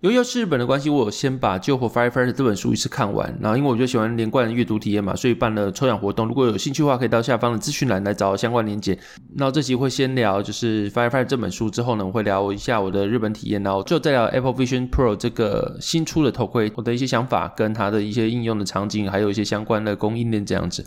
由于是日本的关系，我有先把《救火 Firefighter》这本书一次看完。然后，因为我就喜欢连贯的阅读体验嘛，所以办了抽奖活动。如果有兴趣的话，可以到下方的资讯栏来找相关链接。那这期会先聊就是《Firefighter》这本书，之后呢，我会聊一下我的日本体验，然后最后再聊 Apple Vision Pro 这个新出的头盔，我的一些想法跟它的一些应用的场景，还有一些相关的供应链这样子。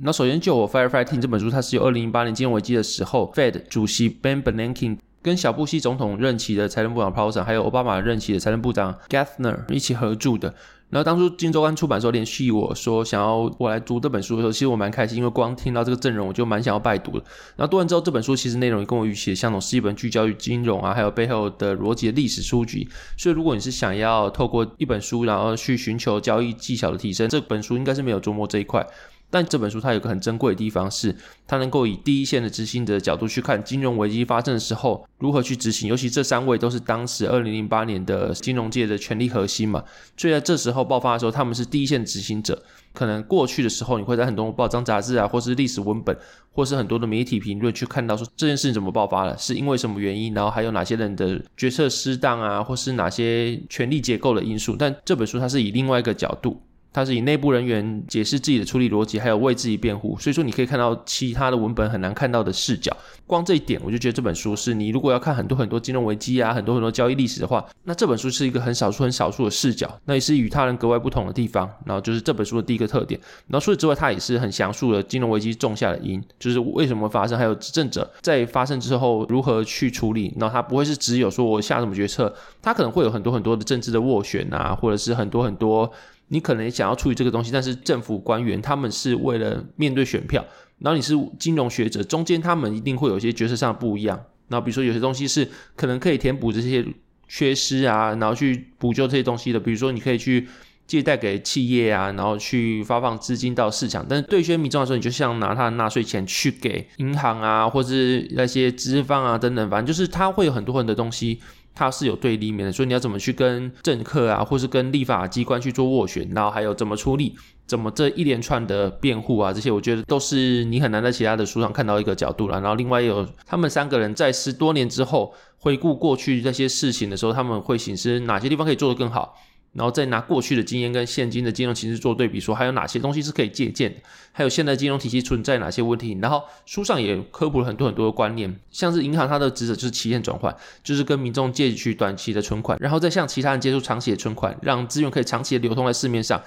那首先，《救火 Firefighter》这本书，它是由二零零八年金融危机的时候，Fed 主席 Ben Bernanke 跟小布希总统任期的财政部长 Paulson，还有奥巴马任期的财政部长 Geithner 一起合著的。然后当初《金周刊》出版的时候联系我说想要我来读这本书的时候，其实我蛮开心，因为光听到这个阵容我就蛮想要拜读的。然后读完之后，这本书其实内容也跟我预期的相同，是一本聚焦于金融啊，还有背后的逻辑的历史书籍。所以如果你是想要透过一本书，然后去寻求交易技巧的提升，这本书应该是没有琢磨这一块。但这本书它有个很珍贵的地方是，它能够以第一线的执行者的角度去看金融危机发生的时候如何去执行，尤其这三位都是当时二零零八年的金融界的权力核心嘛，所以在这时候爆发的时候，他们是第一线执行者。可能过去的时候，你会在很多报章杂志啊，或是历史文本，或是很多的媒体评论去看到说这件事情怎么爆发了，是因为什么原因，然后还有哪些人的决策失当啊，或是哪些权力结构的因素。但这本书它是以另外一个角度。它是以内部人员解释自己的处理逻辑，还有为自己辩护，所以说你可以看到其他的文本很难看到的视角。光这一点，我就觉得这本书是你如果要看很多很多金融危机啊，很多很多交易历史的话，那这本书是一个很少数很少数的视角，那也是与他人格外不同的地方。然后就是这本书的第一个特点。然后除此之外，它也是很详述了金融危机种下的因，就是为什么发生，还有执政者在发生之后如何去处理。然后它不会是只有说我下什么决策，它可能会有很多很多的政治的斡旋啊，或者是很多很多。你可能想要处理这个东西，但是政府官员他们是为了面对选票，然后你是金融学者，中间他们一定会有一些角色上的不一样。然后比如说有些东西是可能可以填补这些缺失啊，然后去补救这些东西的。比如说你可以去借贷给企业啊，然后去发放资金到市场。但是对一些民众来说，你就像拿他的纳税钱去给银行啊，或是那些资方啊等等，反正就是他会有很多很多东西。它是有对立面的，所以你要怎么去跟政客啊，或是跟立法机关去做斡旋，然后还有怎么出力，怎么这一连串的辩护啊，这些我觉得都是你很难在其他的书上看到一个角度了。然后另外有他们三个人在十多年之后回顾过去那些事情的时候，他们会醒思哪些地方可以做得更好。然后再拿过去的经验跟现今的金融形势做对比，说还有哪些东西是可以借鉴的，还有现在金融体系存在哪些问题。然后书上也科普了很多很多的观念，像是银行它的职责就是期限转换，就是跟民众借取短期的存款，然后再向其他人借出长期的存款，让资源可以长期的流通在市面上。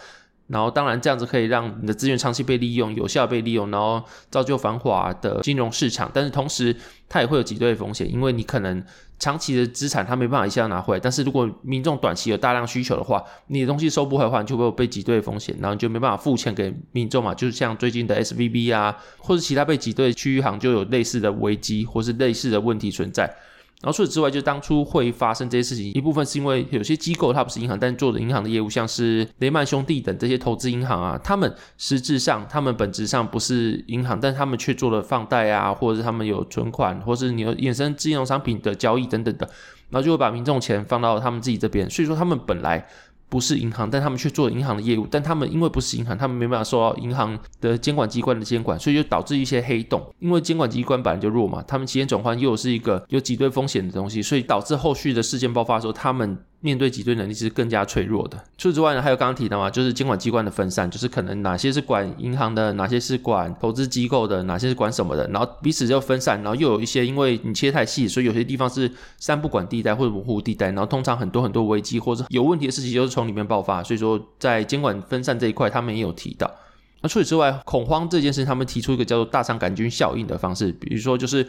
然后当然这样子可以让你的资源长期被利用，有效被利用，然后造就繁华的金融市场。但是同时它也会有挤兑风险，因为你可能。长期的资产它没办法一下拿回来，但是如果民众短期有大量需求的话，你的东西收不回来的话，你就会有被挤兑风险，然后你就没办法付钱给民众嘛。就是像最近的 SVB 啊，或者其他被挤兑区域行就有类似的危机或是类似的问题存在。然后除此之外，就当初会发生这些事情，一部分是因为有些机构它不是银行，但做的银行的业务，像是雷曼兄弟等这些投资银行啊，他们实质上他们本质上不是银行，但他们却做了放贷啊，或者是他们有存款，或是你有衍生金融商品的交易等等的，然后就会把民众钱放到他们自己这边，所以说他们本来。不是银行，但他们却做银行的业务，但他们因为不是银行，他们没办法受到银行的监管机关的监管，所以就导致一些黑洞。因为监管机关本来就弱嘛，他们期间转换又是一个有挤兑风险的东西，所以导致后续的事件爆发的时候，他们。面对挤兑能力是更加脆弱的。除此之外呢，还有刚刚提到嘛，就是监管机关的分散，就是可能哪些是管银行的，哪些是管投资机构的，哪些是管什么的，然后彼此就分散，然后又有一些因为你切太细，所以有些地方是三不管地带或者模糊地带，然后通常很多很多危机或者有问题的事情就是从里面爆发。所以说，在监管分散这一块，他们也有提到。那除此之外，恐慌这件事，他们提出一个叫做大肠杆菌效应的方式，比如说就是。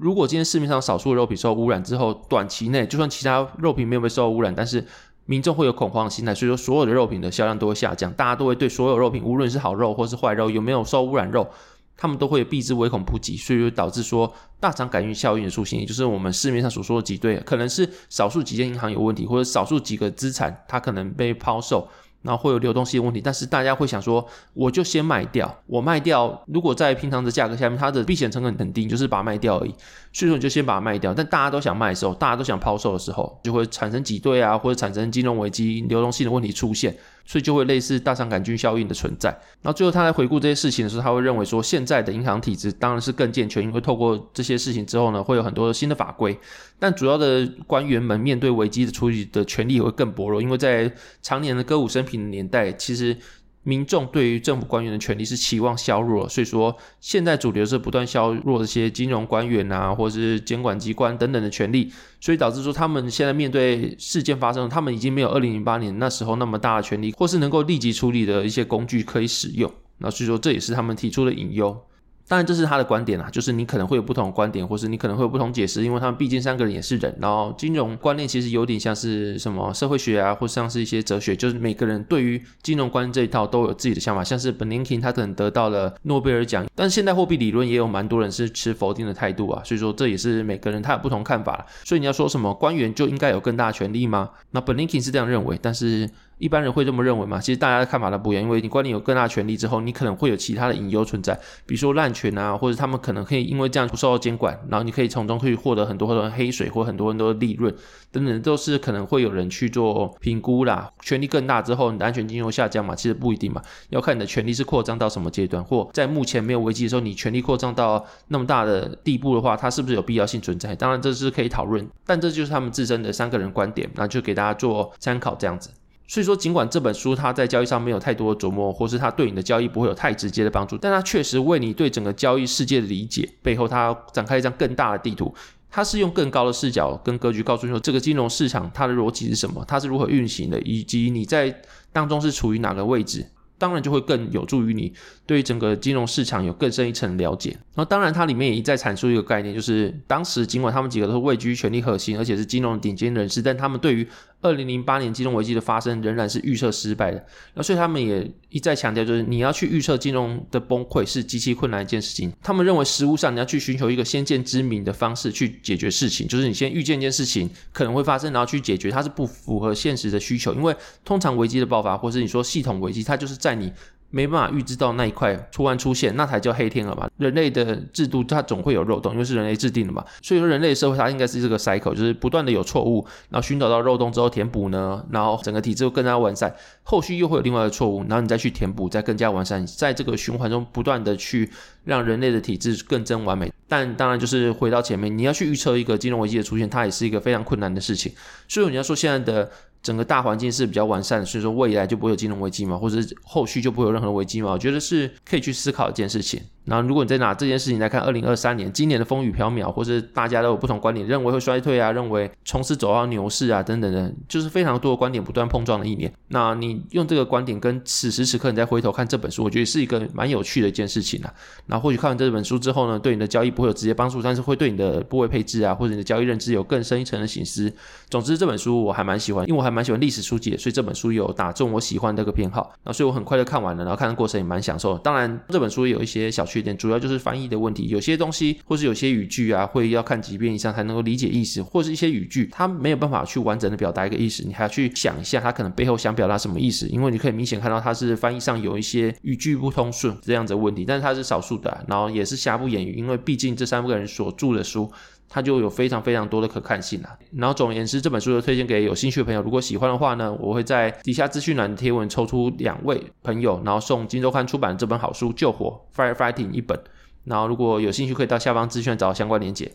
如果今天市面上少数的肉品受污染之后，短期内就算其他肉品没有被受污染，但是民众会有恐慌的心态，所以说所有的肉品的销量都会下降，大家都会对所有肉品，无论是好肉或是坏肉，有没有受污染肉，他们都会避之唯恐不及，所以就导致说大肠杆菌效应的出现，也就是我们市面上所说的挤兑，可能是少数几间银行有问题，或者少数几个资产它可能被抛售。然后会有流动性问题，但是大家会想说，我就先卖掉，我卖掉，如果在平常的价格下面，它的避险成本很低，就是把它卖掉而已。所以说你就先把它卖掉。但大家都想卖的时候，大家都想抛售的时候，就会产生挤兑啊，或者产生金融危机、流动性的问题出现。所以就会类似大肠杆菌效应的存在。然后最后他在回顾这些事情的时候，他会认为说，现在的银行体制当然是更健全，因为透过这些事情之后呢，会有很多新的法规。但主要的官员们面对危机的处理的权利也会更薄弱，因为在常年的歌舞升平的年代，其实。民众对于政府官员的权利是期望削弱，所以说现在主流是不断削弱这些金融官员啊，或者是监管机关等等的权利，所以导致说他们现在面对事件发生，他们已经没有二零零八年那时候那么大的权利，或是能够立即处理的一些工具可以使用。那所以说这也是他们提出的隐忧。当然，这是他的观点啦，就是你可能会有不同的观点，或是你可能会有不同解释，因为他们毕竟三个人也是人。然后金融观念其实有点像是什么社会学啊，或像是一些哲学，就是每个人对于金融观念这一套都有自己的想法。像是 Bernanke 他可能得到了诺贝尔奖，但现代货币理论也有蛮多人是持否定的态度啊。所以说这也是每个人他有不同看法。所以你要说什么官员就应该有更大的权力吗？那 Bernanke 是这样认为，但是。一般人会这么认为吗？其实大家的看法都不一样，因为你官员有更大权力之后，你可能会有其他的隐忧存在，比如说滥权啊，或者他们可能可以因为这样不受到监管，然后你可以从中去获得很多很多黑水或很多很多的利润等等，都是可能会有人去做评估啦。权力更大之后，你的安全性会下降嘛？其实不一定嘛，要看你的权力是扩张到什么阶段，或在目前没有危机的时候，你权力扩张到那么大的地步的话，它是不是有必要性存在？当然这是可以讨论，但这就是他们自身的三个人观点，那就给大家做参考这样子。所以说，尽管这本书它在交易上没有太多的琢磨，或是它对你的交易不会有太直接的帮助，但它确实为你对整个交易世界的理解背后，它展开一张更大的地图。它是用更高的视角跟格局告诉你说，这个金融市场它的逻辑是什么，它是如何运行的，以及你在当中是处于哪个位置。当然就会更有助于你对整个金融市场有更深一层了解。那当然它里面也一再阐述一个概念，就是当时尽管他们几个都是位居权力核心，而且是金融顶尖人士，但他们对于二零零八年金融危机的发生仍然是预测失败的。那所以他们也一再强调，就是你要去预测金融的崩溃是极其困难一件事情。他们认为实务上你要去寻求一个先见之明的方式去解决事情，就是你先预见一件事情可能会发生，然后去解决，它是不符合现实的需求。因为通常危机的爆发，或是你说系统危机，它就是在你没办法预知到那一块突然出现，那才叫黑天鹅嘛。人类的制度它总会有漏洞，因为是人类制定的嘛。所以说人类社会它应该是这个 cycle，就是不断的有错误，然后寻找到漏洞之后填补呢，然后整个体制更加完善。后续又会有另外的错误，然后你再去填补，再更加完善，在这个循环中不断的去让人类的体制更臻完美。但当然就是回到前面，你要去预测一个金融危机的出现，它也是一个非常困难的事情。所以你要说现在的。整个大环境是比较完善的，所以说未来就不会有金融危机嘛，或者后续就不会有任何危机嘛？我觉得是可以去思考一件事情。然后，如果你再拿这件事情来看，二零二三年今年的风雨飘渺，或是大家都有不同观点，认为会衰退啊，认为从此走到牛市啊，等等的，就是非常多的观点不断碰撞的一年。那你用这个观点跟此时此刻你再回头看这本书，我觉得是一个蛮有趣的一件事情啊。那或许看完这本书之后呢，对你的交易不会有直接帮助，但是会对你的部位配置啊，或者你的交易认知有更深一层的省思。总之，这本书我还蛮喜欢，因为我还蛮喜欢历史书籍，所以这本书有打中我喜欢这个偏好。那所以我很快就看完了，然后看的过程也蛮享受。当然，这本书有一些小缺点，主要就是翻。译的问题，有些东西或是有些语句啊，会要看几遍以上才能够理解意思，或是一些语句，它没有办法去完整的表达一个意思，你还要去想一下，它可能背后想表达什么意思，因为你可以明显看到它是翻译上有一些语句不通顺这样子的问题，但是它是少数的，然后也是瑕不掩瑜，因为毕竟这三个人所著的书，它就有非常非常多的可看性啊。然后总而言之，这本书就推荐给有兴趣的朋友，如果喜欢的话呢，我会在底下资讯栏的贴文抽出两位朋友，然后送金周刊出版这本好书《救火 Firefighting》一本。然后如果有兴趣，可以到下方资讯找相关连结。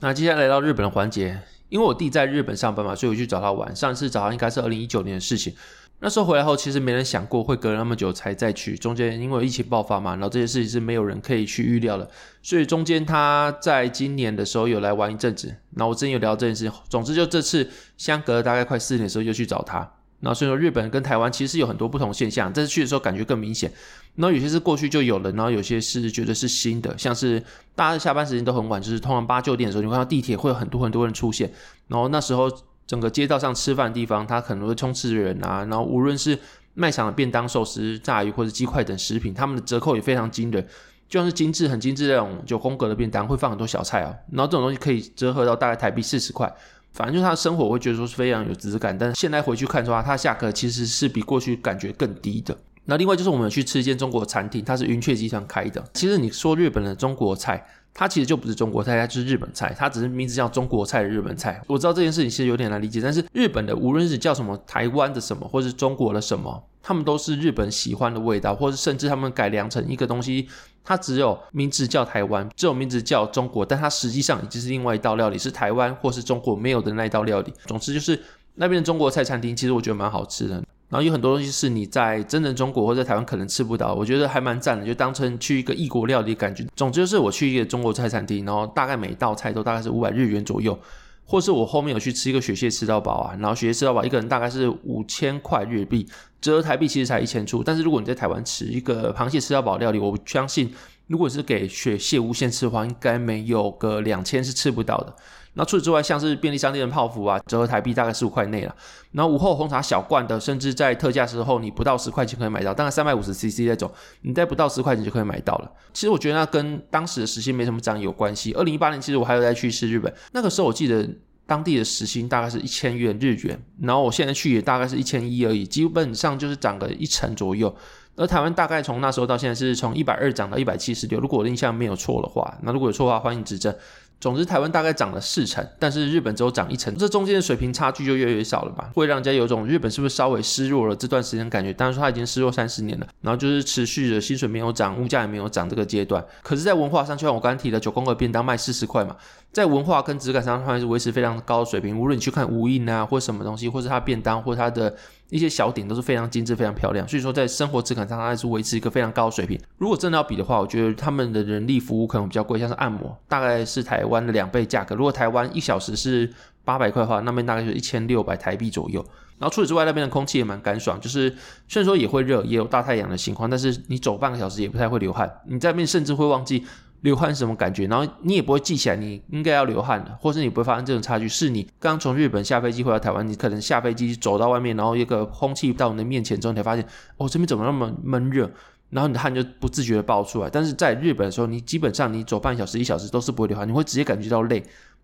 那接下来来到日本的环节，因为我弟在日本上班嘛，所以我去找他玩。上次找他应该是二零一九年的事情。那时候回来后，其实没人想过会隔了那么久才再去。中间因为疫情爆发嘛，然后这些事情是没有人可以去预料的。所以中间他在今年的时候有来玩一阵子。然后我之前有聊这件事。总之就这次相隔了大概快四年的时候又去找他。然后所以说日本跟台湾其实有很多不同现象，这次去的时候感觉更明显。然后有些是过去就有了，然后有些是觉得是新的，像是大家下班时间都很晚，就是通常八九点的时候，你看到地铁会有很多很多人出现，然后那时候整个街道上吃饭的地方，它可能会充斥着人啊，然后无论是卖场的便当、寿司、炸鱼或者鸡块等食品，他们的折扣也非常惊人，就像是精致很精致那种九宫格的便当，会放很多小菜哦，然后这种东西可以折合到大概台币四十块。反正就是他的生活，我会觉得说是非常有质感。但是现在回去看的话，它价格其实是比过去感觉更低的。那另外就是我们去吃一间中国餐厅，它是云雀集团开的。其实你说日本的中国菜，它其实就不是中国菜，它就是日本菜，它只是名字叫中国菜的日本菜。我知道这件事情其实有点难理解，但是日本的无论是叫什么台湾的什么，或是中国的什么。他们都是日本喜欢的味道，或是甚至他们改良成一个东西，它只有名字叫台湾，只有名字叫中国，但它实际上已经是另外一道料理，是台湾或是中国没有的那一道料理。总之就是那边的中国菜餐厅，其实我觉得蛮好吃的。然后有很多东西是你在真正中国或者在台湾可能吃不到，我觉得还蛮赞的，就当成去一个异国料理的感觉。总之就是我去一个中国菜餐厅，然后大概每道菜都大概是五百日元左右。或是我后面有去吃一个雪蟹吃到饱啊，然后雪蟹吃到饱一个人大概是五千块日币，折台币其实才一千出。但是如果你在台湾吃一个螃蟹吃到饱料理，我相信如果是给雪蟹无限吃的话，应该没有个两千是吃不到的。那除此之外，像是便利商店的泡芙啊，折合台币大概十五块内了。然后午后红茶小罐的，甚至在特价时候，你不到十块钱可以买到，大概三百五十 CC 那种，你在不到十块钱就可以买到了。其实我觉得那跟当时的时薪没什么涨有关系。二零一八年其实我还有再去吃日本，那个时候我记得当地的时薪大概是一千元日元，然后我现在去也大概是一千一而已，基本上就是涨个一成左右。而台湾大概从那时候到现在是从一百二涨到一百七十六，如果我的印象没有错的话，那如果有错的话欢迎指正。总之，台湾大概涨了四成，但是日本只有涨一成，这中间的水平差距就越来越少了吧？会让人家有种日本是不是稍微失落了这段时间感觉。当然说他已经失落三十年了，然后就是持续的薪水没有涨，物价也没有涨这个阶段。可是，在文化上，就像我刚刚提的九宫格便当卖四十块嘛，在文化跟质感上，它还是维持非常高的水平。无论你去看无印啊，或什么东西，或是它便当，或它的。一些小点都是非常精致、非常漂亮，所以说在生活质感上，它还是维持一个非常高的水平。如果真的要比的话，我觉得他们的人力服务可能比较贵，像是按摩，大概是台湾的两倍价格。如果台湾一小时是八百块的话，那边大概就是一千六百台币左右。然后除此之外，那边的空气也蛮干爽，就是虽然说也会热，也有大太阳的情况，但是你走半个小时也不太会流汗。你在那边甚至会忘记。流汗什么感觉？然后你也不会记起来，你应该要流汗的，或是你不会发生这种差距。是你刚从日本下飞机回到台湾，你可能下飞机走到外面，然后一个空气到你的面前之后，你才发现，哦，这边怎么那么闷热？然后你的汗就不自觉的爆出来。但是在日本的时候，你基本上你走半小时、一小时都是不会流汗，你会直接感觉到累。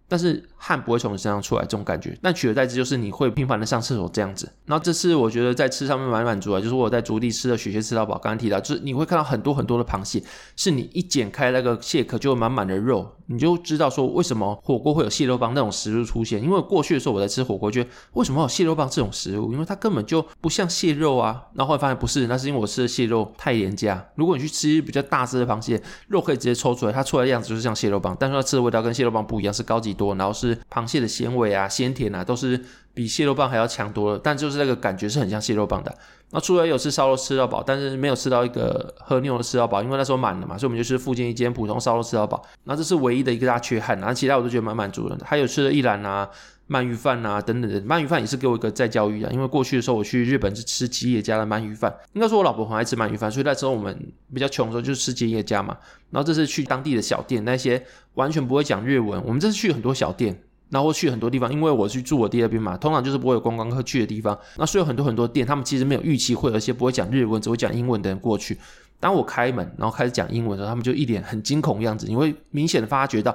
但是汗不会从你身上出来，这种感觉。但取而代之就是你会频繁的上厕所这样子。然后这次我觉得在吃上面蛮满足的，就是我在竹地吃的雪蟹吃到饱。刚刚提到，就是你会看到很多很多的螃蟹，是你一剪开那个蟹壳就满满的肉，你就知道说为什么火锅会有蟹肉棒那种食物出现。因为过去的时候我在吃火锅，觉得为什么有蟹肉棒这种食物？因为它根本就不像蟹肉啊。然后后来发现不是，那是因为我吃的蟹肉太廉价。如果你去吃比较大只的螃蟹，肉可以直接抽出来，它出来的样子就是像蟹肉棒，但是它吃的味道跟蟹肉棒不一样，是高级多，然后是。螃蟹的鲜味啊、鲜甜啊，都是比蟹肉棒还要强多了。但就是那个感觉是很像蟹肉棒的。那除了有吃烧肉吃到饱，但是没有吃到一个喝牛的吃到饱，因为那时候满了嘛，所以我们就是附近一间普通烧肉吃到饱。那这是唯一的一个大缺憾，然后其他我都觉得蛮满足的。还有吃了一兰啊、鳗鱼饭啊等等的，鳗鱼饭也是给我一个再教育啊，因为过去的时候我去日本是吃吉野家的鳗鱼饭，应该说我老婆很爱吃鳗鱼饭，所以那时候我们比较穷的时候就是吃吉野家嘛。然后这次去当地的小店，那些完全不会讲日文，我们这次去很多小店。然后去很多地方，因为我去住我第二边嘛，通常就是不会有观光客去的地方。那所以有很多很多店，他们其实没有预期会有一些不会讲日文，只会讲英文的人过去。当我开门，然后开始讲英文的时候，他们就一脸很惊恐的样子。你会明显的发觉到，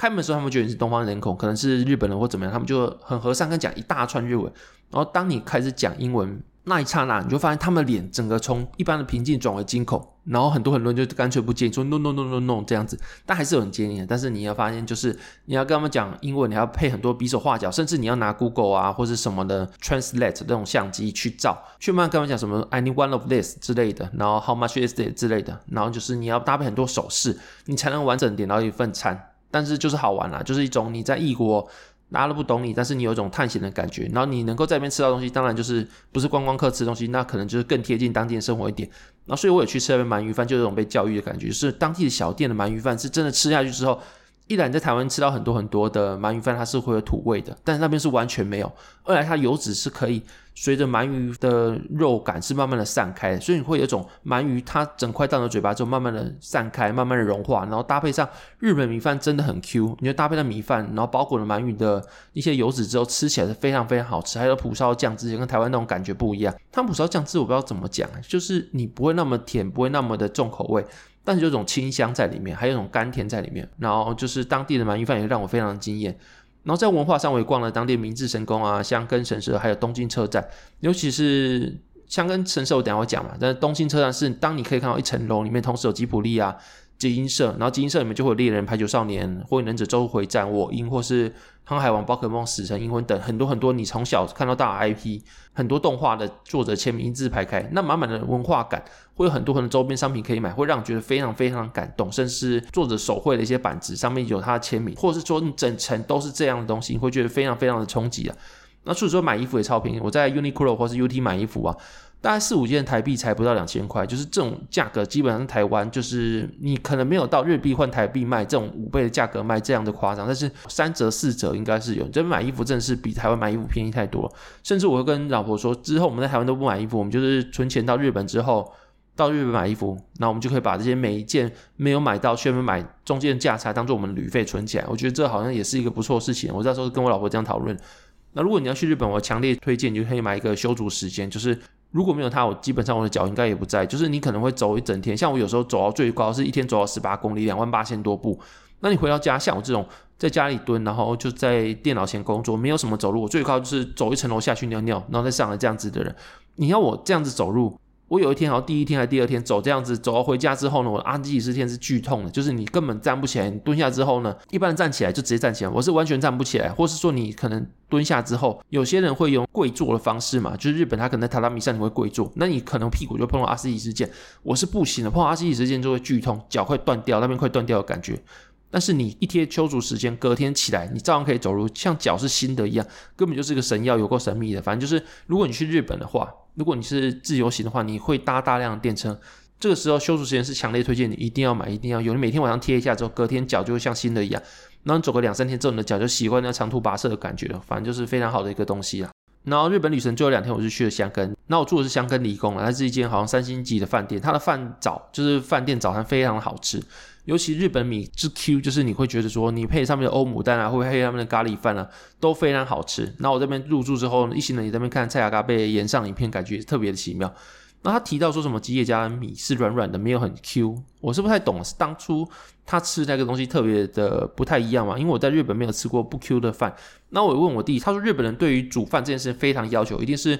开门的时候他们觉得你是东方人口，可能是日本人或怎么样，他们就很和善跟讲一大串日文。然后当你开始讲英文，那一刹那，你就发现他们的脸整个从一般的平静转为惊恐，然后很多很多人就干脆不接，说 no no no no no 这样子，但还是有人接你的。但是你要发现，就是你要跟他们讲英文，你要配很多比手画脚，甚至你要拿 Google 啊或者什么的 Translate 那种相机去照，去慢慢跟他们讲什么 I need one of this 之类的，然后 How much is it 之类的，然后就是你要搭配很多手势，你才能完整点到一份餐。但是就是好玩啦，就是一种你在异国。大家都不懂你，但是你有一种探险的感觉，然后你能够在那边吃到东西，当然就是不是观光客吃东西，那可能就是更贴近当地的生活一点。然后所以我也去吃那边鳗鱼饭，就有种被教育的感觉，就是当地的小店的鳗鱼饭是真的吃下去之后，一来你在台湾吃到很多很多的鳗鱼饭，它是会有土味的，但是那边是完全没有；二来它油脂是可以随着鳗鱼的肉感是慢慢的散开，所以你会有一种鳗鱼它整块到你嘴巴之后慢慢的散开，慢慢的融化，然后搭配上日本米饭真的很 Q，你就搭配上米饭，然后包裹了鳗鱼的一些油脂之后，吃起来是非常非常好吃。还有蒲烧酱汁跟台湾那种感觉不一样，它蒲烧酱汁我不知道怎么讲，就是你不会那么甜，不会那么的重口味。但是有种清香在里面，还有一种甘甜在里面，然后就是当地的鳗鱼饭也让我非常惊艳。然后在文化上，我也逛了当地明治神宫啊、香根神社，还有东京车站。尤其是香根神社，我等下会讲嘛。但是东京车站是当你可以看到一层楼里面同时有吉普力啊。集英社，然后集英社里面就会有猎人、排球少年、火影忍者、周回战、我樱，或是航海王、宝可梦、死神、银魂等很多很多你从小看到大的 IP，很多动画的作者签名一字排开，那满满的文化感，会有很多很多周边商品可以买，会让你觉得非常非常感动，甚至作者手绘的一些板子上面有他的签名，或者是说你整层都是这样的东西，你会觉得非常非常的冲击啊。那除此之外买衣服也超便宜，我在 Uniqlo 或是 UT 买衣服啊。大概四五件台币才不到两千块，就是这种价格，基本上台湾就是你可能没有到日币换台币卖这种五倍的价格卖这样的夸张，但是三折四折应该是有。这边买衣服真的是比台湾买衣服便宜太多，甚至我会跟老婆说，之后我们在台湾都不买衣服，我们就是存钱到日本之后，到日本买衣服，那我们就可以把这些每一件没有买到却没买中间的价差当做我们旅费存起来。我觉得这好像也是一个不错的事情。我那时候跟我老婆这样讨论。那如果你要去日本，我强烈推荐你就可以买一个修足时间，就是。如果没有它，我基本上我的脚应该也不在。就是你可能会走一整天，像我有时候走到最高是一天走到十八公里，两万八千多步。那你回到家，像我这种在家里蹲，然后就在电脑前工作，没有什么走路，我最高就是走一层楼下去尿尿，然后再上来这样子的人。你要我这样子走路？我有一天，好像第一天还第二天走这样子，走到回家之后呢，我的阿基里斯腱是剧痛的，就是你根本站不起来。你蹲下之后呢，一般站起来就直接站起来，我是完全站不起来，或是说你可能蹲下之后，有些人会用跪坐的方式嘛，就是日本他可能在榻榻米上你会跪坐，那你可能屁股就碰到阿基里斯腱，我是不行的，碰到阿基里斯腱就会剧痛，脚快断掉，那边快断掉的感觉。但是你一天修足时间，隔天起来，你照样可以走路，像脚是新的一样，根本就是个神药，有够神秘的。反正就是，如果你去日本的话，如果你是自由行的话，你会搭大量的电车，这个时候修足时间是强烈推荐你一定要买，一定要有。你每天晚上贴一下之后，隔天脚就会像新的一样。然后你走个两三天之后，你的脚就习惯那长途跋涉的感觉了。反正就是非常好的一个东西啦。然后日本旅程最后两天，我是去了香根。那我住的是香根理工啊，它是一间好像三星级的饭店，它的饭早就是饭店早餐非常的好吃。尤其日本米之 Q，就是你会觉得说，你配上面的欧姆蛋啊，或配上面的咖喱饭啊，都非常好吃。那我这边入住之后，一行人也在那边看蔡雅咖被延上影片，感觉特别的奇妙。那他提到说什么吉野家的米是软软的，没有很 Q，我是不太懂，是当初他吃那个东西特别的不太一样嘛？因为我在日本没有吃过不 Q 的饭。那我问我弟，他说日本人对于煮饭这件事非常要求，一定是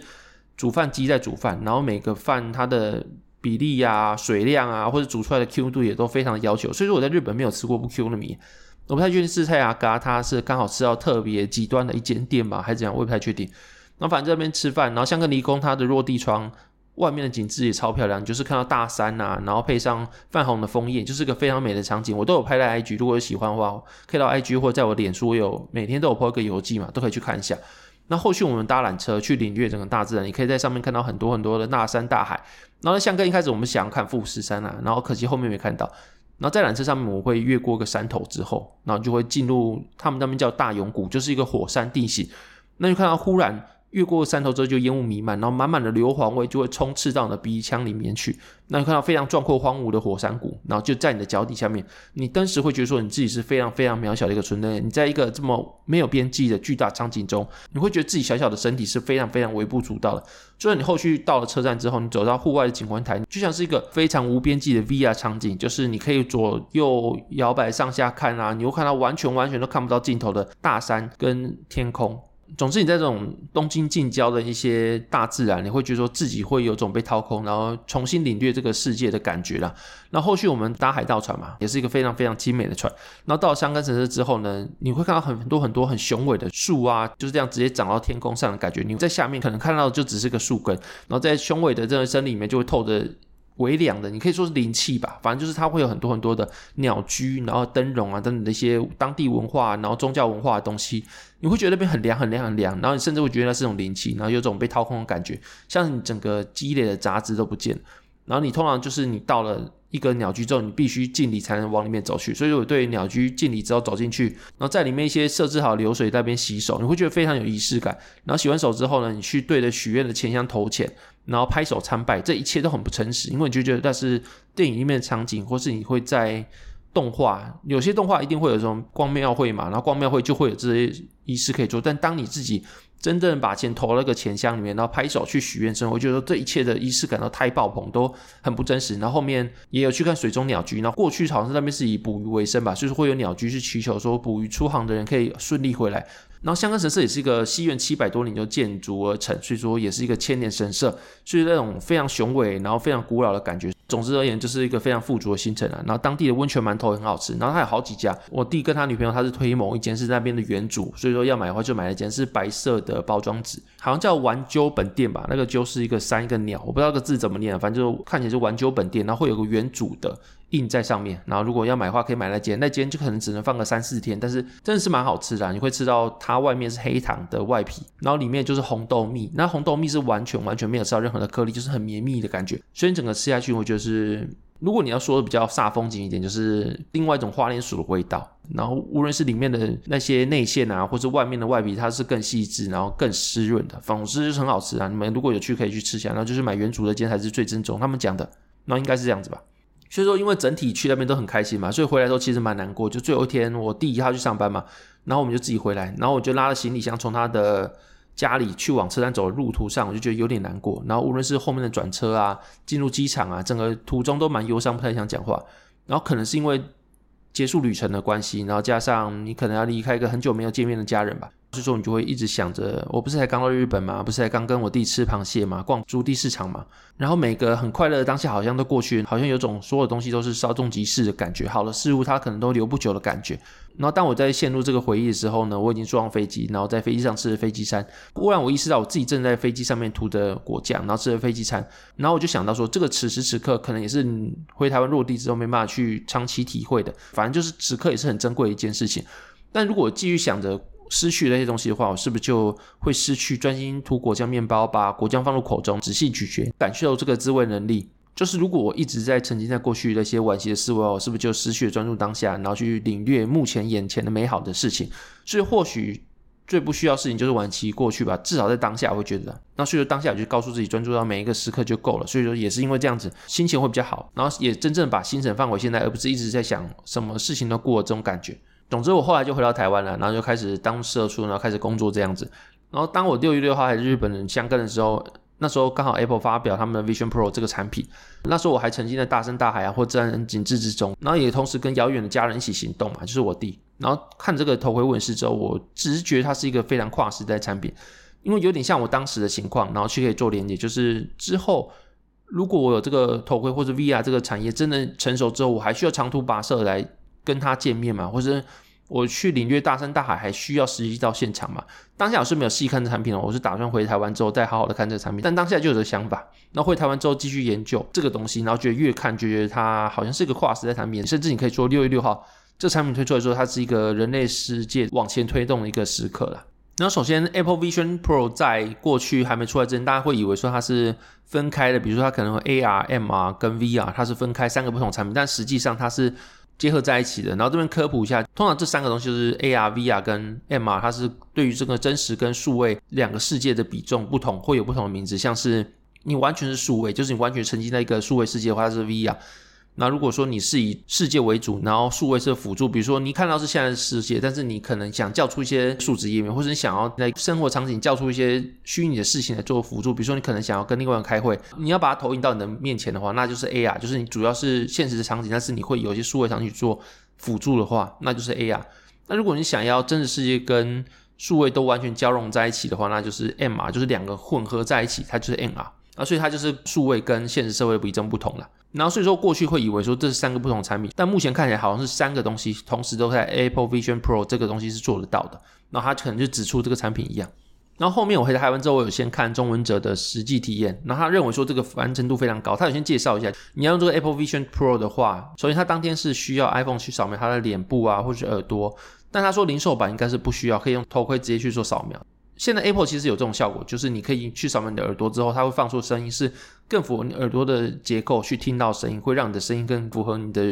煮饭机在煮饭，然后每个饭它的。比例呀、水量啊，或者煮出来的 Q 度也都非常的要求，所以说我在日本没有吃过不 Q 的米，我不太确定是菜阿嘎他是刚好吃到特别极端的一间店吧，还是怎样，我也不太确定。那反正这边吃饭，然后箱根离宫它的落地窗外面的景致也超漂亮，就是看到大山呐、啊，然后配上泛红的枫叶，就是个非常美的场景。我都有拍在 IG，如果有喜欢的话，可以到 IG 或者在我脸书，我有每天都有 po 一个游记嘛，都可以去看一下。那后续我们搭缆车去领略整个大自然，你可以在上面看到很多很多的大山大海。然后在箱根一开始我们想要看富士山啊，然后可惜后面没看到。然后在缆车上面我会越过个山头之后，然后就会进入他们那边叫大永谷，就是一个火山地形。那就看到忽然。越过山头之后就烟雾弥漫，然后满满的硫磺味就会充斥到你的鼻腔里面去。那你看到非常壮阔荒芜的火山谷，然后就在你的脚底下面，你当时会觉得说你自己是非常非常渺小的一个存在。你在一个这么没有边际的巨大场景中，你会觉得自己小小的身体是非常非常微不足道的。就算你后续到了车站之后，你走到户外的景观台，就像是一个非常无边际的 VR 场景，就是你可以左右摇摆上下看啊，你会看到完全完全都看不到尽头的大山跟天空。总之，你在这种东京近郊的一些大自然，你会觉得说自己会有种被掏空，然后重新领略这个世界的感觉啦。那后续我们搭海盗船嘛，也是一个非常非常精美的船。然后到了箱根神社之后呢，你会看到很多很多很雄伟的树啊，就是这样直接长到天空上的感觉。你在下面可能看到的就只是个树根，然后在雄伟的这个森林里面就会透着。微凉的，你可以说是灵气吧，反正就是它会有很多很多的鸟居，然后灯笼啊等等的一些当地文化，然后宗教文化的东西，你会觉得那边很凉很凉很凉，然后你甚至会觉得那是种灵气，然后有种被掏空的感觉，像你整个积累的杂质都不见，然后你通常就是你到了一个鸟居之后，你必须敬礼才能往里面走去。所以我对鸟居敬礼之后走进去，然后在里面一些设置好流水那边洗手，你会觉得非常有仪式感。然后洗完手之后呢，你去对着许愿的钱箱投钱，然后拍手参拜，这一切都很不诚实，因为你就觉得那是电影里面的场景，或是你会在动画，有些动画一定会有这种逛庙会嘛，然后逛庙会就会有这些仪式可以做，但当你自己真正把钱投那个钱箱里面，然后拍手去许愿之后，我觉得说这一切的仪式感到太爆棚，都很不真实。然后后面也有去看水中鸟居，然后过去好像是那边是以捕鱼为生吧，就是会有鸟居去祈求说捕鱼出航的人可以顺利回来。然后香根神社也是一个西元七百多年就建筑而成，所以说也是一个千年神社，所以那种非常雄伟，然后非常古老的感觉。总之而言，就是一个非常富足的行程啊。然后当地的温泉馒头也很好吃，然后它有好几家。我弟跟他女朋友他是推某一间是那边的原主，所以说要买的话就买了一间是白色的包装纸，好像叫丸鸠本店吧。那个鸠是一个山一个鸟，我不知道这个字怎么念，反正就看起来是丸鸠本店，然后会有个原主的印在上面。然后如果要买的话，可以买那间，那间就可能只能放个三四天，但是真的是蛮好吃的。你会吃到它外面是黑糖的外皮，然后里面就是红豆蜜，那红豆蜜是完全完全没有吃到任何的颗粒，就是很绵密的感觉，所以你整个吃下去，我觉得是。如果你要说的比较煞风景一点，就是另外一种花莲薯的味道。然后无论是里面的那些内馅啊，或是外面的外皮，它是更细致，然后更湿润的，总之就是很好吃啊！你们如果有去可以去吃一下，然后就是买原主的煎才是最正宗。他们讲的，那应该是这样子吧。所以说，因为整体去那边都很开心嘛，所以回来之后其实蛮难过。就最后一天，我弟他去上班嘛，然后我们就自己回来，然后我就拉着行李箱从他的。家里去往车站走的路途上，我就觉得有点难过。然后无论是后面的转车啊，进入机场啊，整个途中都蛮忧伤，不太想讲话。然后可能是因为结束旅程的关系，然后加上你可能要离开一个很久没有见面的家人吧。所以说你就会一直想着，我不是才刚到日本吗？不是才刚跟我弟吃螃蟹吗？逛筑地市场吗？然后每个很快乐的当下好像都过去，好像有种所有东西都是稍纵即逝的感觉。好的事物它可能都留不久的感觉。然后当我在陷入这个回忆的时候呢，我已经坐上飞机，然后在飞机上吃了飞机餐。忽然我意识到我自己正在飞机上面涂的果酱，然后吃了飞机餐。然后我就想到说，这个此时此刻可能也是回台湾落地之后没办法去长期体会的。反正就是此刻也是很珍贵的一件事情。但如果继续想着，失去那些东西的话，我是不是就会失去专心涂果酱面包，把果酱放入口中，仔细咀嚼，感受这个滋味能力？就是如果我一直在沉浸在过去那些惋惜的思维，我是不是就失去了专注当下，然后去领略目前眼前的美好的事情？所以或许最不需要事情就是惋惜过去吧，至少在当下我会觉得。那所以说当下我就告诉自己专注到每一个时刻就够了。所以说也是因为这样子，心情会比较好，然后也真正把心神放回现在，而不是一直在想什么事情都过这种感觉。总之，我后来就回到台湾了，然后就开始当社畜，然后开始工作这样子。然后当我六月六号还是日本人相跟的时候，那时候刚好 Apple 发表他们的 Vision Pro 这个产品，那时候我还沉浸在大山大海啊或自然景致之中，然后也同时跟遥远的家人一起行动嘛，就是我弟。然后看这个头盔问世之后，我只是觉它是一个非常跨时代产品，因为有点像我当时的情况，然后去可以做连接，就是之后如果我有这个头盔或者 VR 这个产业真的成熟之后，我还需要长途跋涉来。跟他见面嘛，或者我去领略大山大海，还需要实际到现场嘛？当下我是没有细看这产品哦，我是打算回台湾之后再好好的看这个产品。但当下就有这想法，然后回台湾之后继续研究这个东西，然后觉得越看就觉得它好像是一个跨时代产品，甚至你可以说六月六号这产品推出来之后，它是一个人类世界往前推动的一个时刻了。然后首先，Apple Vision Pro 在过去还没出来之前，大家会以为说它是分开的，比如说它可能 AR、MR 跟 VR，它是分开三个不同产品，但实际上它是。结合在一起的，然后这边科普一下，通常这三个东西就是 AR、VR 跟 MR，它是对于这个真实跟数位两个世界的比重不同，会有不同的名字。像是你完全是数位，就是你完全沉浸在一个数位世界的话，它是 VR。那如果说你是以世界为主，然后数位是辅助，比如说你看到是现在的世界，但是你可能想叫出一些数值页面，或者你想要在生活场景叫出一些虚拟的事情来做辅助，比如说你可能想要跟另外人开会，你要把它投影到你的面前的话，那就是 AR，就是你主要是现实的场景，但是你会有一些数位场景做辅助的话，那就是 AR。那如果你想要真实世界跟数位都完全交融在一起的话，那就是 MR，就是两个混合在一起，它就是 MR。啊，所以它就是数位跟现实社会的比重不同了。然后所以说过去会以为说这是三个不同产品，但目前看起来好像是三个东西同时都在 Apple Vision Pro 这个东西是做得到的。然后他可能就指出这个产品一样。然后后面我回台湾之后，我有先看中文者的实际体验，然后他认为说这个完成度非常高。他有先介绍一下，你要用这个 Apple Vision Pro 的话，首先他当天是需要 iPhone 去扫描他的脸部啊或者是耳朵，但他说零售版应该是不需要，可以用头盔直接去做扫描。现在 Apple 其实有这种效果，就是你可以去扫描你的耳朵之后，它会放出声音，是更符合你耳朵的结构去听到声音，会让你的声音更符合你的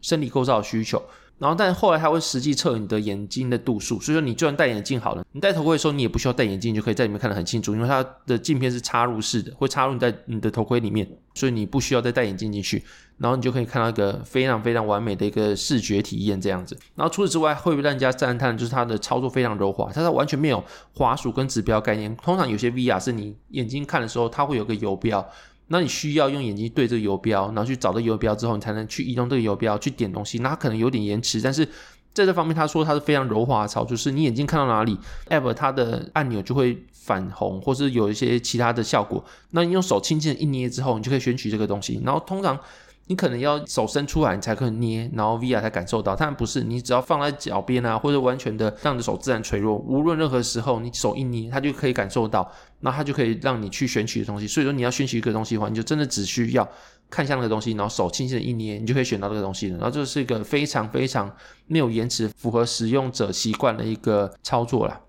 生理构造的需求。然后，但后来它会实际测你的眼睛的度数，所以说你就算戴眼镜好了，你戴头盔的时候你也不需要戴眼镜就可以在里面看得很清楚，因为它的镜片是插入式的，会插入你在你的头盔里面，所以你不需要再戴眼镜进去，然后你就可以看到一个非常非常完美的一个视觉体验这样子。然后除此之外，会让人家赞叹就是它的操作非常柔滑，它是完全没有滑鼠跟指标概念。通常有些 VR 是你眼睛看的时候，它会有个游标。那你需要用眼睛对这个游标，然后去找到游标之后，你才能去移动这个游标去点东西。那它可能有点延迟，但是在这方面，他说它是非常柔滑的操作，就是你眼睛看到哪里，App 它的按钮就会反红，或是有一些其他的效果。那你用手轻轻的一捏之后，你就可以选取这个东西。然后通常。你可能要手伸出来，你才可以捏，然后 VR 才感受到。但不是，你只要放在脚边啊，或者完全的让你的手自然垂落，无论任何时候，你手一捏，它就可以感受到，那它就可以让你去选取的东西。所以说，你要选取一个东西的话，你就真的只需要看向那个东西，然后手轻轻的一捏，你就可以选到这个东西了。然后这是一个非常非常没有延迟、符合使用者习惯的一个操作啦。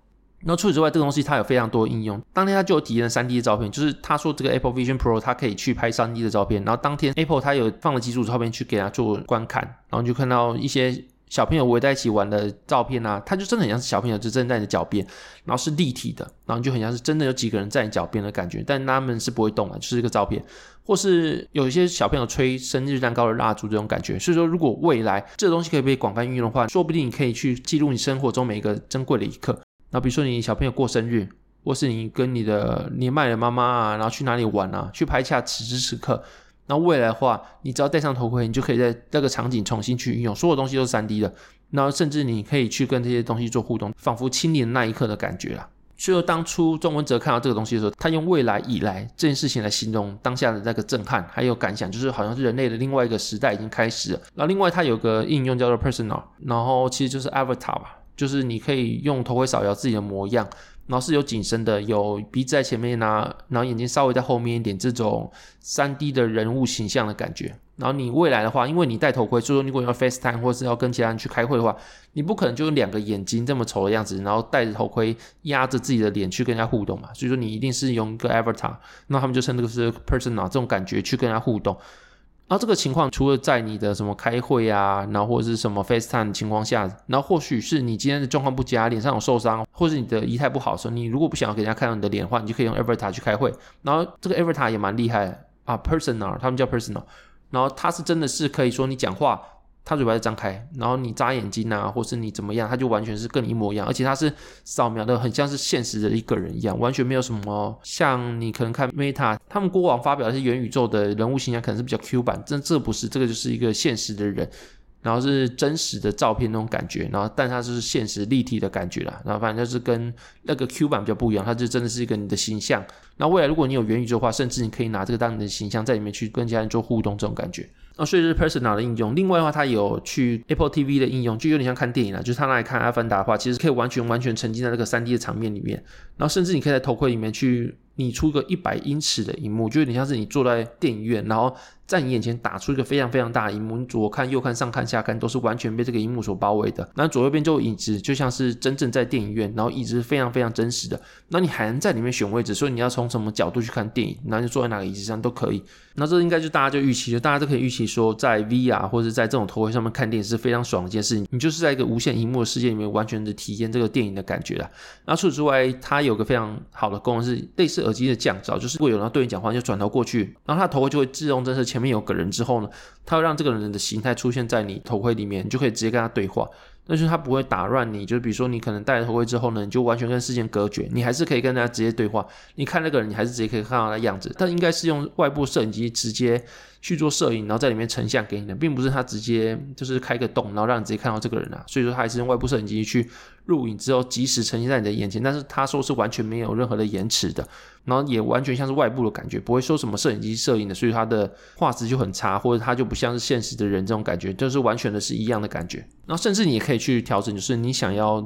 那除此之外，这个东西它有非常多的应用。当天他就有体验了 3D 的照片，就是他说这个 Apple Vision Pro 它可以去拍 3D 的照片。然后当天 Apple 它有放了几组照片去给他做观看，然后你就看到一些小朋友围在一起玩的照片啊，它就真的很像是小朋友就站在你的脚边，然后是立体的，然后就很像是真的有几个人在你脚边的感觉，但他们是不会动的，就是一个照片。或是有一些小朋友吹生日蛋糕的蜡烛这种感觉。所以说，如果未来这个东西可以被广泛运用的话，说不定你可以去记录你生活中每一个珍贵的一刻。那比如说你小朋友过生日，或是你跟你的年迈的妈妈啊，然后去哪里玩啊，去拍下此时此刻。那未来的话，你只要戴上头盔，你就可以在那个场景重新去运用，所有东西都是 3D 的。然后甚至你可以去跟这些东西做互动，仿佛亲临那一刻的感觉啊。所以说当初钟文哲看到这个东西的时候，他用未来以来这件事情来形容当下的那个震撼还有感想，就是好像是人类的另外一个时代已经开始了。然后另外它有个应用叫做 Personal，然后其实就是 Avatar 吧。就是你可以用头盔扫描自己的模样，然后是有紧身的，有鼻子在前面啊，然后眼睛稍微在后面一点，这种 3D 的人物形象的感觉。然后你未来的话，因为你戴头盔，所以说如果你要 FaceTime 或是要跟其他人去开会的话，你不可能就用两个眼睛这么丑的样子，然后戴着头盔压着自己的脸去跟人家互动嘛。所以说你一定是用一个 Avatar，那他们就称这个是 Personal 这种感觉去跟人家互动。然后这个情况，除了在你的什么开会啊，然后或者是什么 FaceTime 情况下，然后或许是你今天的状况不佳，脸上有受伤，或是你的仪态不好的时候，你如果不想要给人家看到你的脸的话，你就可以用 Avatar 去开会。然后这个 Avatar 也蛮厉害啊，Personal，他们叫 Personal，然后他是真的是可以说你讲话。他嘴巴是张开，然后你眨眼睛啊，或是你怎么样，他就完全是跟你一模一样，而且他是扫描的很像是现实的一个人一样，完全没有什么像你可能看 Meta 他们过往发表的是元宇宙的人物形象，可能是比较 Q 版，但这不是，这个就是一个现实的人。然后是真实的照片那种感觉，然后但它就是现实立体的感觉啦。然后反正就是跟那个 Q 版比较不一样，它就真的是一个你的形象。那未来如果你有元宇宙的话，甚至你可以拿这个当你的形象在里面去跟其他人做互动，这种感觉。那所以是 Personal 的应用。另外的话，它有去 Apple TV 的应用，就有点像看电影了。就是他那里看《阿凡达》的话，其实可以完全完全沉浸在这个三 D 的场面里面。然后甚至你可以在头盔里面去。你出个一百英尺的荧幕，就有点像是你坐在电影院，然后在你眼前打出一个非常非常大的荧幕，你左看右看上看下看都是完全被这个荧幕所包围的。那左右边就有椅子，就像是真正在电影院，然后椅子是非常非常真实的。那你还能在里面选位置，所以你要从什么角度去看电影，然后就坐在哪个椅子上都可以。那这应该就大家就预期，就大家都可以预期说，在 VR 或者在这种头盔上面看电影是非常爽的一件事情。你就是在一个无限荧幕的世界里面，完全的体验这个电影的感觉了。那除此之外，它有个非常好的功能是类似耳机的降噪。就是如果有人要对你讲话，就转头过去，然后他的头盔就会自动侦测前面有个人之后呢，他会让这个人的形态出现在你头盔里面，你就可以直接跟他对话。但是他不会打乱你，就比如说你可能戴了头盔之后呢，你就完全跟世界隔绝，你还是可以跟大家直接对话。你看那个人，你还是直接可以看到他的样子，但应该是用外部摄影机直接去做摄影，然后在里面成像给你的，并不是他直接就是开个洞，然后让你直接看到这个人啊。所以说他还是用外部摄影机去录影之后即时呈现在你的眼前，但是他说是完全没有任何的延迟的，然后也完全像是外部的感觉，不会说什么摄影机摄影的，所以他的画质就很差，或者他就不像是现实的人这种感觉，就是完全的是一样的感觉。然后甚至你也可以去调整，就是你想要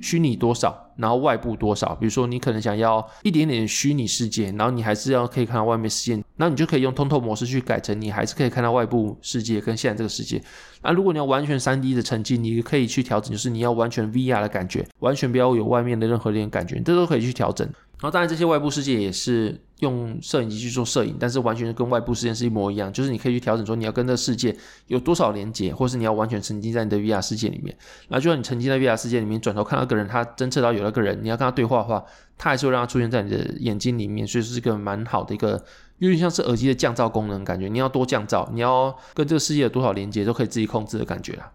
虚拟多少，然后外部多少。比如说，你可能想要一点点虚拟世界，然后你还是要可以看到外面世界，那你就可以用通透模式去改成你还是可以看到外部世界跟现在这个世界。那如果你要完全 3D 的沉浸，你可以去调整，就是你要完全 VR 的感觉，完全不要有外面的任何一点感觉，这都可以去调整。然后当然这些外部世界也是用摄影机去做摄影，但是完全跟外部世界是一模一样，就是你可以去调整说你要跟这个世界有多少连接，或是你要完全沉浸在你的 VR 世界里面。然后就算你沉浸在 VR 世界里面，转头看到个人，他侦测到有那个人，你要跟他对话的话，他还是会让他出现在你的眼睛里面，所以是一个蛮好的一个，有点像是耳机的降噪功能感觉。你要多降噪，你要跟这个世界有多少连接，都可以自己控制的感觉啦。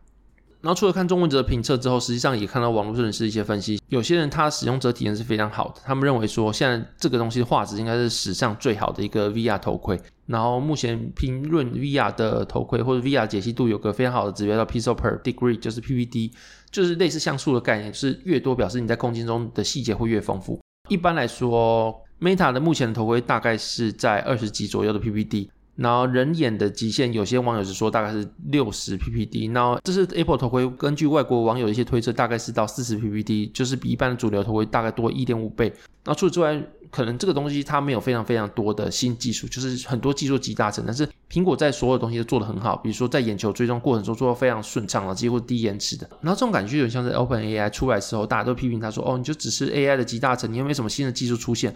然后除了看中文者的评测之后，实际上也看到网络人士的一些分析。有些人他使用者体验是非常好的，他们认为说现在这个东西的画质应该是史上最好的一个 VR 头盔。然后目前评论 VR 的头盔或者 VR 解析度有个非常好的指标叫 Pixel per Degree，就是 PPD，就是类似像素的概念，是越多表示你在空间中的细节会越丰富。一般来说，Meta 的目前的头盔大概是在二十级左右的 PPD。然后人眼的极限，有些网友是说大概是六十 ppd。然后这是 Apple 头盔，根据外国网友的一些推测，大概是到四十 ppd，就是比一般的主流头盔大概多一点五倍。然后除此之外，可能这个东西它没有非常非常多的新技术，就是很多技术集大成。但是苹果在所有东西都做得很好，比如说在眼球追踪过程中做得非常顺畅了，几乎低延迟的。然后这种感觉就有点像是 OpenAI 出来的时候，大家都批评他说：“哦，你就只是 AI 的集大成，你又没什么新的技术出现。”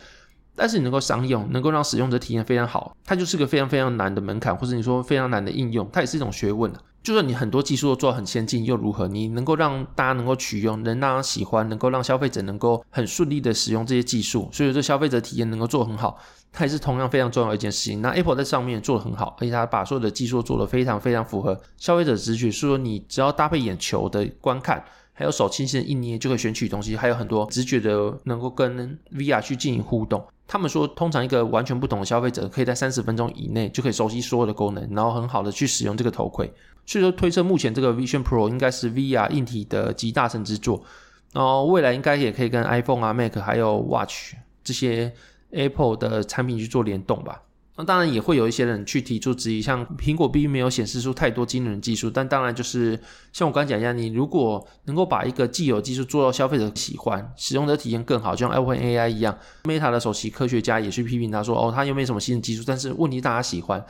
但是你能够商用，能够让使用者体验非常好，它就是个非常非常难的门槛，或者你说非常难的应用，它也是一种学问。就算你很多技术都做得很先进，又如何？你能够让大家能够取用，能让人喜欢，能够让消费者能够很顺利的使用这些技术，所以这消费者体验能够做得很好，它也是同样非常重要的一件事情。那 Apple 在上面做得很好，而且它把所有的技术做得非常非常符合消费者直觉，所以说你只要搭配眼球的观看。还有手轻轻一捏就可以选取东西，还有很多直觉的能够跟 VR 去进行互动。他们说，通常一个完全不同的消费者，可以在三十分钟以内就可以熟悉所有的功能，然后很好的去使用这个头盔。所以说，推测目前这个 Vision Pro 应该是 VR 硬体的集大成之作，然后未来应该也可以跟 iPhone 啊、Mac 还有 Watch 这些 Apple 的产品去做联动吧。那当然也会有一些人去提出质疑，像苹果并没有显示出太多惊人技术，但当然就是像我刚才讲一样，你如果能够把一个既有技术做到消费者喜欢，使用者体验更好，就像 OpenAI 一样，Meta 的首席科学家也去批评他说，哦，他又没什么新的技术，但是问题大家喜欢。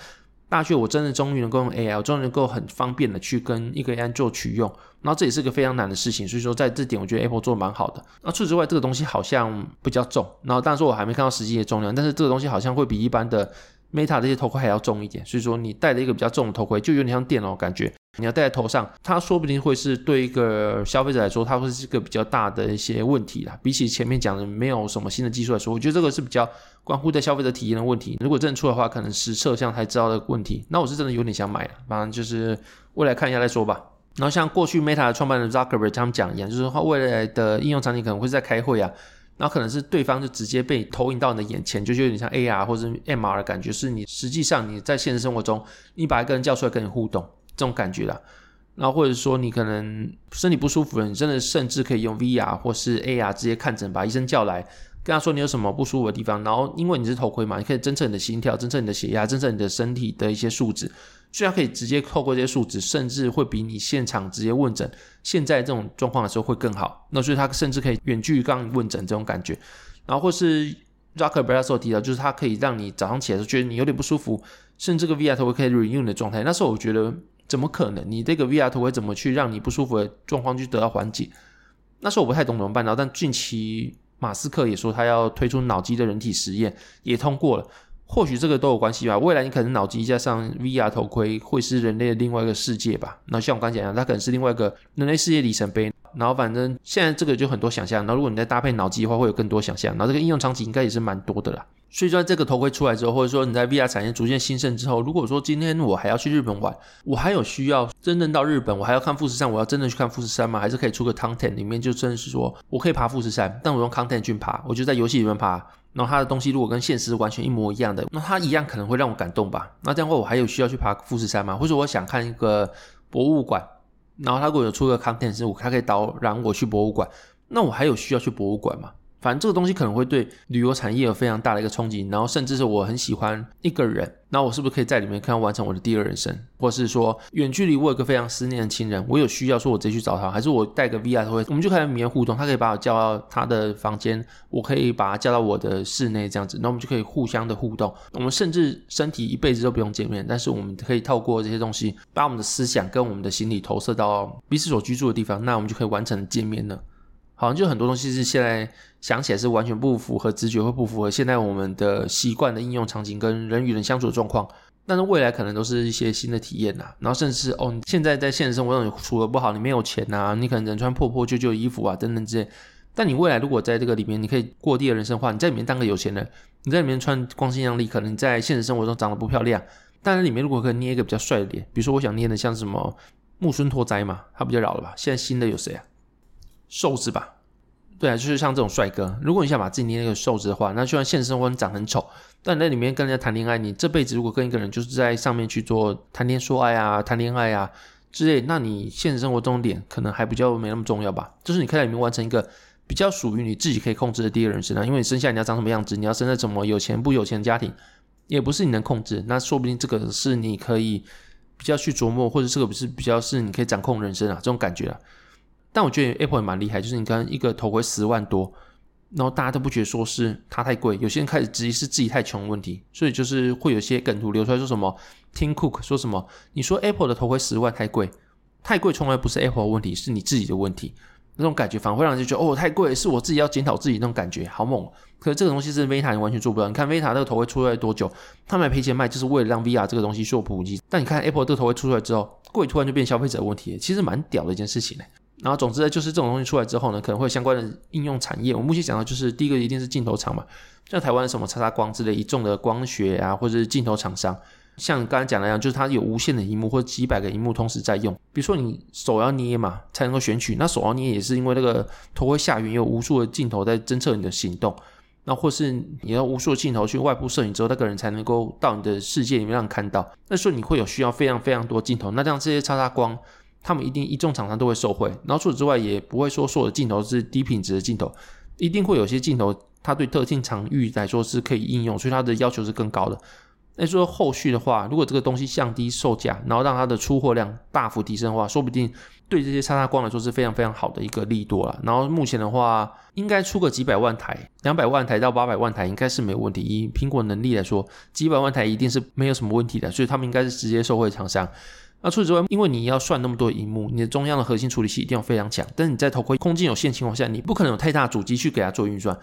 大学我真的终于能够用 AI，我终于能够很方便的去跟一个 AI 做取用，然后这也是个非常难的事情，所以说在这点我觉得 Apple 做的蛮好的。那除此之外，这个东西好像比较重，然后当然说我还没看到实际的重量，但是这个东西好像会比一般的 Meta 这些头盔还要重一点，所以说你戴了一个比较重的头盔，就有点像电脑感觉。你要戴在头上，它说不定会是对一个消费者来说，它会是一个比较大的一些问题啦。比起前面讲的没有什么新的技术来说，我觉得这个是比较关乎在消费者体验的问题。如果真的出的话，可能实测像才知道的问题。那我是真的有点想买了，反正就是未来看一下再说吧。然后像过去 Meta 的创办人 Zuckerberg 他们讲一样，就是说未来的应用场景可能会是在开会啊，然后可能是对方就直接被投影到你的眼前，就是有点像 AR 或者 MR 的感觉，是你实际上你在现实生活中，你把一个人叫出来跟你互动。这种感觉啦，然后或者说你可能身体不舒服了，你真的甚至可以用 VR 或是 AR 直接看诊，把医生叫来，跟他说你有什么不舒服的地方，然后因为你是头盔嘛，你可以侦测你的心跳，侦测你的血压，侦测你的身体的一些数值，所以他可以直接透过这些数值，甚至会比你现场直接问诊，现在这种状况的时候会更好。那所以他甚至可以远距离刚问诊这种感觉，然后或是 Zuckerberg 所提到，就是他可以让你早上起来的时候觉得你有点不舒服，甚至这个 VR 头盔可以 renew 的状态，那时候我觉得。怎么可能？你这个 VR 头会怎么去让你不舒服的状况去得到缓解？那时候我不太懂怎么办到，但近期马斯克也说他要推出脑机的人体实验，也通过了。或许这个都有关系吧。未来你可能脑机加上 VR 头盔会是人类的另外一个世界吧。那像我刚才讲的，它可能是另外一个人类世界里程碑。然后反正现在这个就很多想象。然后如果你再搭配脑机的话，会有更多想象。然后这个应用场景应该也是蛮多的啦。所以说，这个头盔出来之后，或者说你在 VR 产业逐渐兴盛之后，如果说今天我还要去日本玩，我还有需要真正到日本，我还要看富士山，我要真的去看富士山吗？还是可以出个 content 里面就真的是说我可以爬富士山，但我用 content 去爬，我就在游戏里面爬，然后它的东西如果跟现实完全一模一样的，那它一样可能会让我感动吧？那这样的话，我还有需要去爬富士山吗？或者我想看一个博物馆，然后它如果有出个 content 是我它可以导览我去博物馆，那我还有需要去博物馆吗？反正这个东西可能会对旅游产业有非常大的一个冲击，然后甚至是我很喜欢一个人，那我是不是可以在里面看完成我的第二人生？或是说远距离我有个非常思念的亲人，我有需要说我直接去找他，还是我带个 VR 头盔，我们就开始语言互动，他可以把我叫到他的房间，我可以把他叫到我的室内这样子，那我们就可以互相的互动。我们甚至身体一辈子都不用见面，但是我们可以透过这些东西，把我们的思想跟我们的心理投射到彼此所居住的地方，那我们就可以完成见面了。好像就很多东西是现在想起来是完全不符合直觉，或不符合现在我们的习惯的应用场景跟人与人相处的状况。但是未来可能都是一些新的体验呐。然后甚至是哦，现在在现实生活中你处的不好，你没有钱呐，你可能只能穿破破旧旧的衣服啊等等之类。但你未来如果在这个里面，你可以过第二人生的话，你在里面当个有钱人，你在里面穿光鲜亮丽，可能你在现实生活中长得不漂亮，但是里面如果可以捏一个比较帅的脸，比如说我想捏的像什么木村拓哉嘛，他比较老了吧？现在新的有谁啊？瘦子吧，对啊，就是像这种帅哥。如果你想把自己捏那个瘦子的话，那就算现实生活你长很丑，但你在里面跟人家谈恋爱，你这辈子如果跟一个人就是在上面去做谈天说爱啊、谈恋爱啊之类，那你现实生活中脸可能还比较没那么重要吧。就是你可以在里面完成一个比较属于你自己可以控制的第二人生啊。因为你生下来你要长什么样子，你要生在什么有钱不有钱的家庭，也不是你能控制。那说不定这个是你可以比较去琢磨，或者这个不是比较是你可以掌控人生啊这种感觉啊。但我觉得 Apple 也蛮厉害，就是你看一个头盔十万多，然后大家都不觉得说是它太贵，有些人开始质疑是自己太穷的问题，所以就是会有些梗图流出来说什么 Tim Cook 说什么，你说 Apple 的头盔十万太贵，太贵从来不是 Apple 的问题，是你自己的问题，那种感觉反而会让人觉得哦太贵，是我自己要检讨自己那种感觉，好猛。可是这个东西是 Meta 你完全做不到，你看 Meta 那个头盔出来多久，他们赔钱卖，就是为了让 VR 这个东西做普及。但你看 Apple 这个头盔出来之后，贵突然就变消费者的问题，其实蛮屌的一件事情呢。然后，总之呢，就是这种东西出来之后呢，可能会有相关的应用产业。我目前讲的就是第一个一定是镜头厂嘛，像台湾什么叉叉光之类一众的光学啊，或者是镜头厂商，像刚才讲的一样，就是它有无限的荧幕或者几百个荧幕同时在用。比如说你手要捏嘛，才能够选取，那手要捏也是因为那个头盔下缘有无数的镜头在侦测你的行动，那或是你要无数的镜头去外部摄影之后，那个人才能够到你的世界里面让你看到。那所以你会有需要非常非常多镜头，那这样这些叉叉光。他们一定一众厂商都会受惠，然后除此之外也不会说所有的镜头是低品质的镜头，一定会有些镜头它对特定场域来说是可以应用，所以它的要求是更高的。那说后续的话，如果这个东西降低售价，然后让它的出货量大幅提升的话，说不定对这些叉叉光来说是非常非常好的一个利多了。然后目前的话，应该出个几百万台，两百万台到八百万台应该是没有问题。以苹果能力来说，几百万台一定是没有什么问题的，所以他们应该是直接受惠厂商。那除此之外，因为你要算那么多荧幕，你的中央的核心处理器一定要非常强。但是你在头盔空间有限情况下，你不可能有太大主机去给它做运算。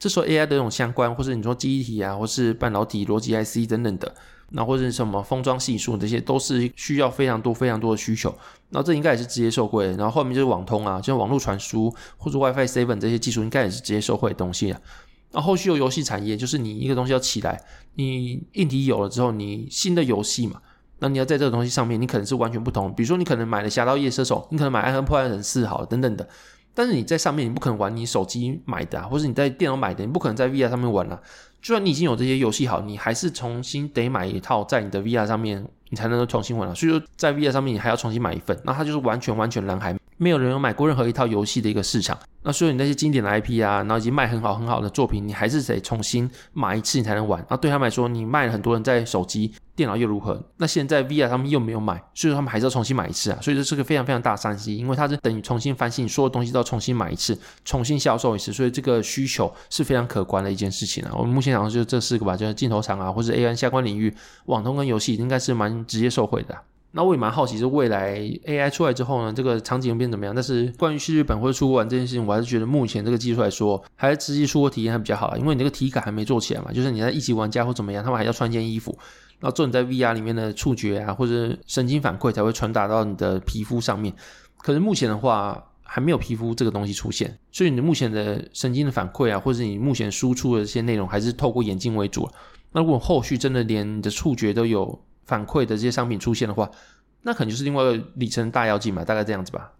这时候 AI 的这种相关，或者你说记忆体啊，或是半导体、逻辑 IC 等等的，那或者是什么封装系数，这些都是需要非常多、非常多的需求。然后这应该也是直接受惠。然后后面就是网通啊，就像网络传输或者 WiFi Seven 这些技术，应该也是直接受惠的东西啊。然后后续有游戏产业，就是你一个东西要起来，你硬体有了之后，你新的游戏嘛。那你要在这个东西上面，你可能是完全不同。比如说，你可能买了《侠盗猎车手》，你可能买《暗黑破坏神四》好，等等的。但是你在上面，你不可能玩你手机买的啊，或者你在电脑买的，你不可能在 VR 上面玩啊。就算你已经有这些游戏好，你还是重新得买一套在你的 VR 上面，你才能够重新玩了。所以说，在 VR 上面你还要重新买一份，那它就是完全完全蓝海，没有人有买过任何一套游戏的一个市场。那所以你那些经典的 IP 啊，然后已经卖很好很好的作品，你还是得重新买一次你才能玩。那对他们来说，你卖了很多人在手机。电脑又如何？那现在 VR 他们又没有买，所以说他们还是要重新买一次啊。所以这是个非常非常大的商机，因为它是等于重新翻新，所有东西都要重新买一次，重新销售一次，所以这个需求是非常可观的一件事情啊。我们目前讲的就是这四个吧，就是镜头厂啊，或者 AI 相关领域，网通跟游戏应该是蛮直接受惠的。那我也蛮好奇，是未来 AI 出来之后呢，这个场景会变怎么样？但是关于去日本或者出国玩这件事情，我还是觉得目前这个技术来说，还是直接出国体验还比较好，因为你这个体感还没做起来嘛，就是你在一级玩家或怎么样，他们还要穿件衣服。然后，做你在 VR 里面的触觉啊，或者神经反馈才会传达到你的皮肤上面。可是目前的话，还没有皮肤这个东西出现，所以你目前的神经的反馈啊，或者你目前输出的这些内容，还是透过眼睛为主。那如果后续真的连你的触觉都有反馈的这些商品出现的话，那可能就是另外一个里程大妖精嘛，大概这样子吧。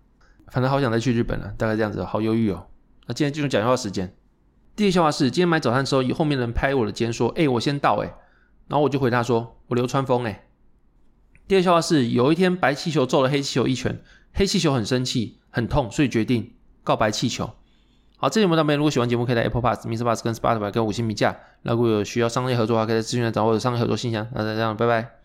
反正好想再去日本了，大概这样子，好忧郁哦。那今天进入讲笑话时间。第一个笑话是，今天买早餐的时候，后面的人拍我的肩说：“哎，我先到。”哎。然后我就回答说：“我流川枫诶。”第二笑话是，有一天白气球揍了黑气球一拳，黑气球很生气很痛，所以决定告白气球。好，这节目到这边，如果喜欢节目，可以在 Apple Pass、Mr. Pass 跟 Spotify 给我五星评价。如果有需要商业合作的话，可以在资讯栏找我的商业合作信箱。那就这样，拜拜。